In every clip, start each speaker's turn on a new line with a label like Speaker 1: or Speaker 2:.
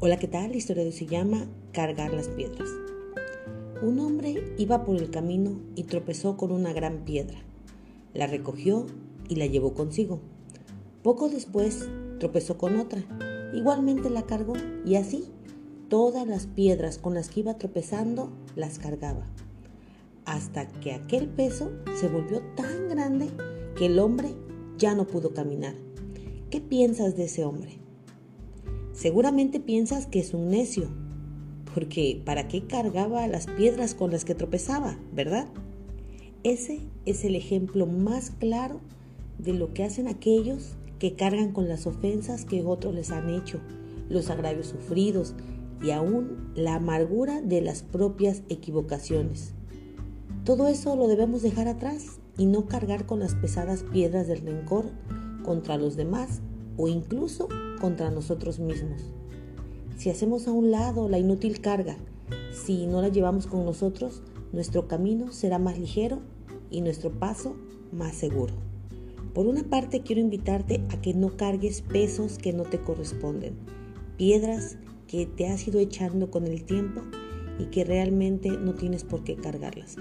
Speaker 1: Hola, ¿qué tal? La historia de se llama Cargar las piedras. Un hombre iba por el camino y tropezó con una gran piedra. La recogió y la llevó consigo. Poco después tropezó con otra. Igualmente la cargó y así todas las piedras con las que iba tropezando las cargaba. Hasta que aquel peso se volvió tan grande que el hombre ya no pudo caminar. ¿Qué piensas de ese hombre? Seguramente piensas que es un necio, porque ¿para qué cargaba las piedras con las que tropezaba, verdad? Ese es el ejemplo más claro de lo que hacen aquellos que cargan con las ofensas que otros les han hecho, los agravios sufridos y aún la amargura de las propias equivocaciones. Todo eso lo debemos dejar atrás y no cargar con las pesadas piedras del rencor contra los demás o incluso contra nosotros mismos. Si hacemos a un lado la inútil carga, si no la llevamos con nosotros, nuestro camino será más ligero y nuestro paso más seguro. Por una parte quiero invitarte a que no cargues pesos que no te corresponden, piedras que te has ido echando con el tiempo y que realmente no tienes por qué cargarlas.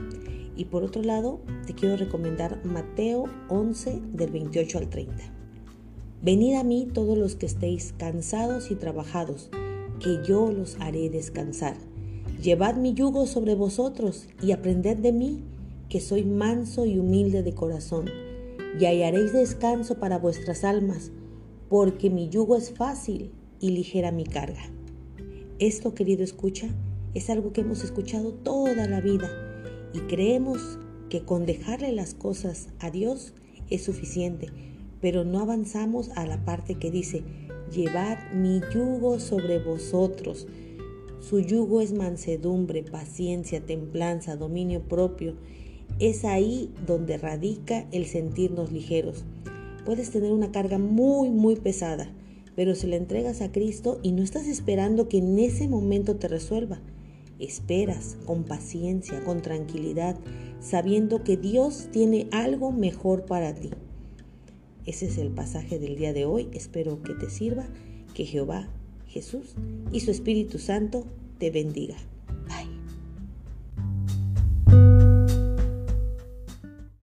Speaker 1: Y por otro lado, te quiero recomendar Mateo 11 del 28 al 30. Venid a mí todos los que estéis cansados y trabajados, que yo los haré descansar. Llevad mi yugo sobre vosotros y aprended de mí, que soy manso y humilde de corazón, y hallaréis descanso para vuestras almas, porque mi yugo es fácil y ligera mi carga. Esto, querido escucha, es algo que hemos escuchado toda la vida y creemos que con dejarle las cosas a Dios es suficiente pero no avanzamos a la parte que dice, llevad mi yugo sobre vosotros. Su yugo es mansedumbre, paciencia, templanza, dominio propio. Es ahí donde radica el sentirnos ligeros. Puedes tener una carga muy, muy pesada, pero si la entregas a Cristo y no estás esperando que en ese momento te resuelva, esperas con paciencia, con tranquilidad, sabiendo que Dios tiene algo mejor para ti. Ese es el pasaje del día de hoy. Espero que te sirva, que Jehová, Jesús y su Espíritu Santo te bendiga.